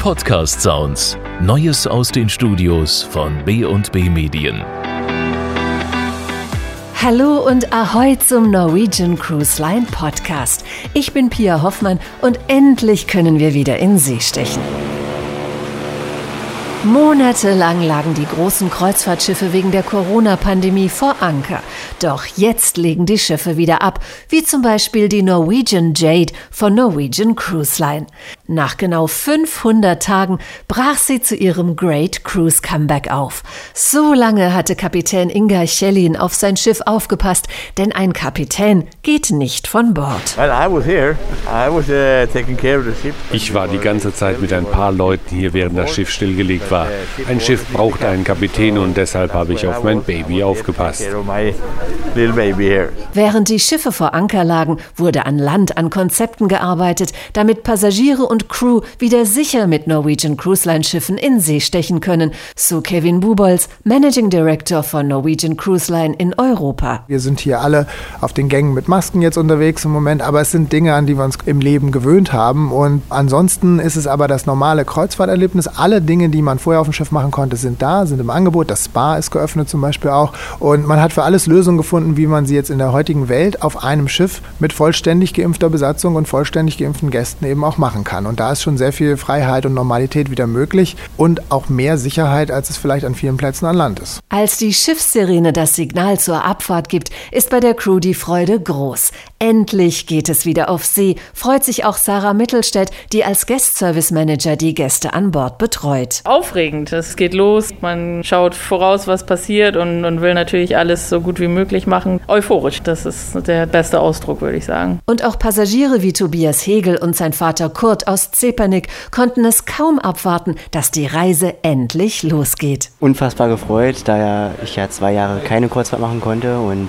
Podcast Sounds. Neues aus den Studios von B&B Medien. Hallo und Ahoi zum Norwegian Cruise Line Podcast. Ich bin Pia Hoffmann und endlich können wir wieder in See stechen. Monatelang lagen die großen Kreuzfahrtschiffe wegen der Corona-Pandemie vor Anker. Doch jetzt legen die Schiffe wieder ab, wie zum Beispiel die Norwegian Jade von Norwegian Cruise Line. Nach genau 500 Tagen brach sie zu ihrem Great Cruise Comeback auf. So lange hatte Kapitän Inga Schellin auf sein Schiff aufgepasst, denn ein Kapitän geht nicht von Bord. uh, Ich war die ganze Zeit mit ein paar Leuten hier, während das Schiff stillgelegt war. Ein Schiff braucht einen Kapitän und deshalb habe ich auf mein Baby aufgepasst. Während die Schiffe vor Anker lagen, wurde an Land an Konzepten gearbeitet, damit Passagiere und Crew wieder sicher mit Norwegian Cruise Line Schiffen in See stechen können, so Kevin Bubolz, Managing Director von Norwegian Cruise Line in Europa. Wir sind hier alle auf den Gängen mit Masken jetzt unterwegs im Moment, aber es sind Dinge, an die wir uns im Leben gewöhnt haben. Und ansonsten ist es aber das normale Kreuzfahrterlebnis. Alle Dinge, die man vorher auf dem Schiff machen konnte, sind da, sind im Angebot. Das Spa ist geöffnet zum Beispiel auch. Und man hat für alles Lösungen gefunden, wie man sie jetzt in der heutigen Welt auf einem Schiff mit vollständig geimpfter Besatzung und vollständig geimpften Gästen eben auch machen kann. Und da ist schon sehr viel Freiheit und Normalität wieder möglich und auch mehr Sicherheit, als es vielleicht an vielen Plätzen an Land ist. Als die Schiffssirene das Signal zur Abfahrt gibt, ist bei der Crew die Freude groß. Endlich geht es wieder auf See, freut sich auch Sarah Mittelstädt, die als Guest Service Manager die Gäste an Bord betreut. Aufregend, es geht los, man schaut voraus, was passiert und, und will natürlich alles so gut wie möglich machen. Euphorisch, das ist der beste Ausdruck, würde ich sagen. Und auch Passagiere wie Tobias Hegel und sein Vater Kurt aus Zepernick konnten es kaum abwarten, dass die Reise endlich losgeht. Unfassbar gefreut, da ja ich ja zwei Jahre keine Kurzfahrt machen konnte und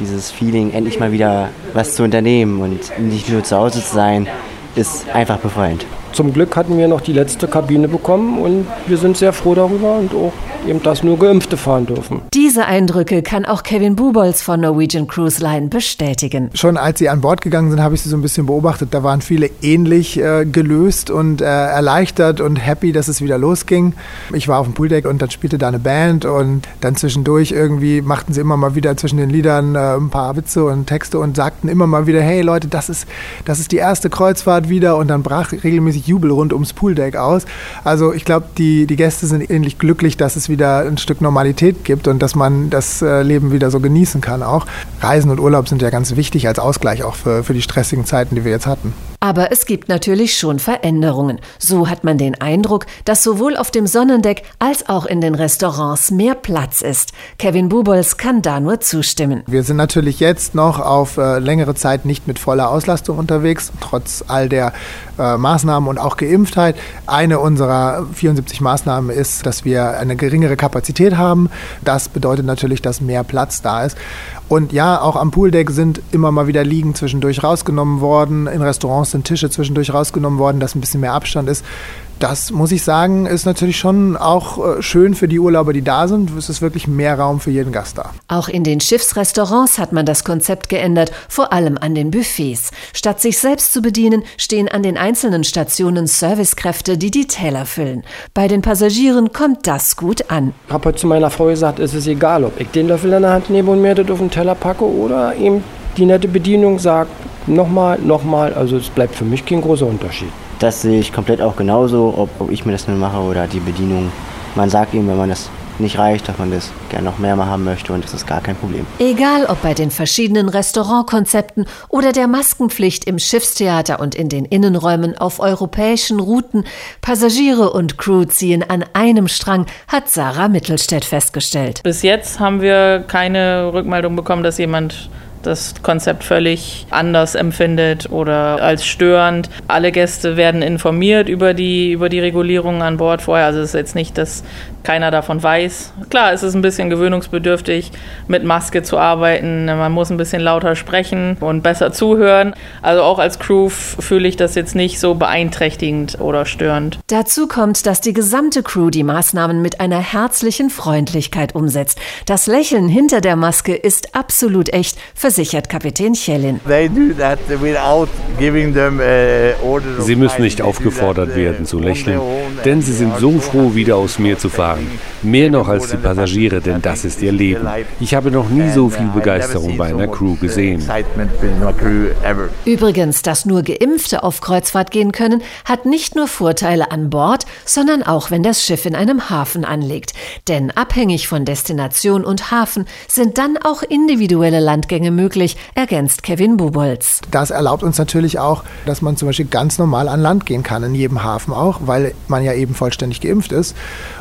dieses Feeling, endlich mal wieder was zu unternehmen und nicht nur zu Hause zu sein, ist einfach befreiend. Zum Glück hatten wir noch die letzte Kabine bekommen und wir sind sehr froh darüber und auch eben, dass nur Geimpfte fahren dürfen. Diese Eindrücke kann auch Kevin Bubolz von Norwegian Cruise Line bestätigen. Schon als sie an Bord gegangen sind, habe ich sie so ein bisschen beobachtet. Da waren viele ähnlich äh, gelöst und äh, erleichtert und happy, dass es wieder losging. Ich war auf dem Pooldeck und dann spielte da eine Band und dann zwischendurch irgendwie machten sie immer mal wieder zwischen den Liedern äh, ein paar Witze und Texte und sagten immer mal wieder, hey Leute, das ist, das ist die erste Kreuzfahrt wieder und dann brach regelmäßig Jubel rund ums Pooldeck aus. Also ich glaube, die, die Gäste sind ähnlich glücklich, dass es wieder ein Stück Normalität gibt und dass man das äh, Leben wieder so genießen kann auch. Reisen und Urlaub sind ja ganz wichtig als Ausgleich auch für, für die stressigen Zeiten, die wir jetzt hatten. Aber es gibt natürlich schon Veränderungen. So hat man den Eindruck, dass sowohl auf dem Sonnendeck als auch in den Restaurants mehr Platz ist. Kevin Bubols kann da nur zustimmen. Wir sind natürlich jetzt noch auf äh, längere Zeit nicht mit voller Auslastung unterwegs, trotz all der äh, Maßnahmen und auch Geimpftheit. Eine unserer 74 Maßnahmen ist, dass wir eine geringere Kapazität haben. Das bedeutet natürlich, dass mehr Platz da ist. Und ja, auch am Pooldeck sind immer mal wieder Liegen zwischendurch rausgenommen worden. In Restaurants sind Tische zwischendurch rausgenommen worden, dass ein bisschen mehr Abstand ist. Das muss ich sagen, ist natürlich schon auch äh, schön für die Urlauber, die da sind. Es ist wirklich mehr Raum für jeden Gast da. Auch in den Schiffsrestaurants hat man das Konzept geändert, vor allem an den Buffets. Statt sich selbst zu bedienen, stehen an den einzelnen Stationen Servicekräfte, die die Teller füllen. Bei den Passagieren kommt das gut an. Ich habe heute zu meiner Frau gesagt, es ist egal, ob ich den Löffel in der Hand nehme und mir das auf den Teller packe oder eben die nette Bedienung sagt, nochmal, nochmal. Also es bleibt für mich kein großer Unterschied. Das sehe ich komplett auch genauso, ob, ob ich mir das nur mache oder die Bedienung. Man sagt ihm, wenn man das nicht reicht, dass man das gerne noch mehr haben möchte und das ist gar kein Problem. Egal ob bei den verschiedenen Restaurantkonzepten oder der Maskenpflicht im Schiffstheater und in den Innenräumen auf europäischen Routen, Passagiere und Crew ziehen an einem Strang, hat Sarah Mittelstädt festgestellt. Bis jetzt haben wir keine Rückmeldung bekommen, dass jemand das Konzept völlig anders empfindet oder als störend. Alle Gäste werden informiert über die, über die Regulierungen an Bord vorher. Also es ist jetzt nicht, dass keiner davon weiß. Klar, es ist ein bisschen gewöhnungsbedürftig, mit Maske zu arbeiten. Man muss ein bisschen lauter sprechen und besser zuhören. Also auch als Crew fühle ich das jetzt nicht so beeinträchtigend oder störend. Dazu kommt, dass die gesamte Crew die Maßnahmen mit einer herzlichen Freundlichkeit umsetzt. Das Lächeln hinter der Maske ist absolut echt, versichert Kapitän Chelin. Sie müssen nicht aufgefordert werden zu lächeln, denn sie sind so froh, wieder aus mir zu fahren. Mehr noch als die Passagiere, denn das ist ihr Leben. Ich habe noch nie so viel Begeisterung bei einer Crew gesehen. Übrigens, dass nur Geimpfte auf Kreuzfahrt gehen können, hat nicht nur Vorteile an Bord, sondern auch, wenn das Schiff in einem Hafen anlegt. Denn abhängig von Destination und Hafen sind dann auch individuelle Landgänge möglich, ergänzt Kevin Bubolz. Das erlaubt uns natürlich auch, dass man zum Beispiel ganz normal an Land gehen kann, in jedem Hafen auch, weil man ja eben vollständig geimpft ist.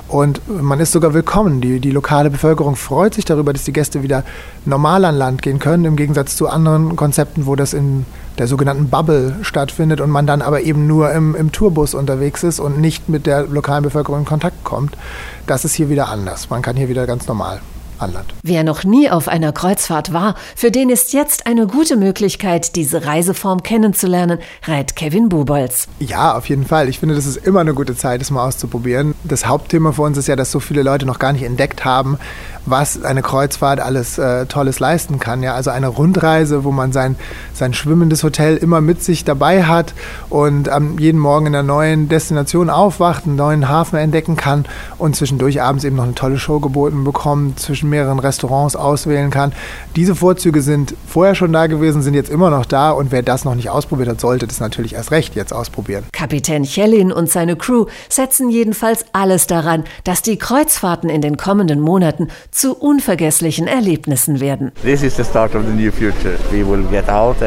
Und man ist sogar willkommen. Die, die lokale Bevölkerung freut sich darüber, dass die Gäste wieder normal an Land gehen können, im Gegensatz zu anderen Konzepten, wo das in der sogenannten Bubble stattfindet und man dann aber eben nur im, im Tourbus unterwegs ist und nicht mit der lokalen Bevölkerung in Kontakt kommt. Das ist hier wieder anders. Man kann hier wieder ganz normal an Land. Wer noch nie auf einer Kreuzfahrt war, für den ist jetzt eine gute Möglichkeit, diese Reiseform kennenzulernen, rät Kevin Bubolz. Ja, auf jeden Fall. Ich finde, das ist immer eine gute Zeit, es mal auszuprobieren. Das Hauptthema für uns ist ja, dass so viele Leute noch gar nicht entdeckt haben, was eine Kreuzfahrt alles äh, Tolles leisten kann. Ja, also eine Rundreise, wo man sein, sein schwimmendes Hotel immer mit sich dabei hat und ähm, jeden Morgen in einer neuen Destination aufwacht, einen neuen Hafen entdecken kann und zwischendurch abends eben noch eine tolle Show geboten bekommt, zwischen mehreren Restaurants auswählen kann. Diese Vorzüge sind vorher schon da gewesen, sind jetzt immer noch da und wer das noch nicht ausprobiert hat, sollte das natürlich erst recht jetzt ausprobieren. Kapitän Chelin und seine Crew setzen jedenfalls alles daran, dass die Kreuzfahrten in den kommenden Monaten zu unvergesslichen Erlebnissen werden. This is the start of the new future. We will get out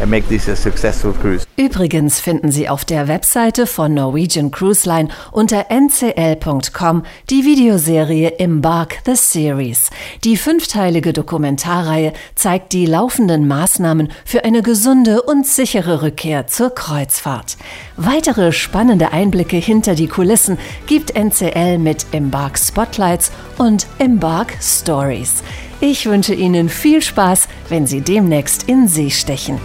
and make this a successful cruise. Übrigens finden Sie auf der Webseite von Norwegian Cruise Line unter ncl.com die Videoserie Embark the Series. Die fünfteilige Dokumentarreihe zeigt die laufenden Maßnahmen für eine gesunde und sichere Rückkehr zur Kreuzfahrt. Weitere spannende Einblicke hinter die Kulissen gibt NCL mit Embark Spotlights und Embark Stories. Ich wünsche Ihnen viel Spaß, wenn Sie demnächst in See stechen.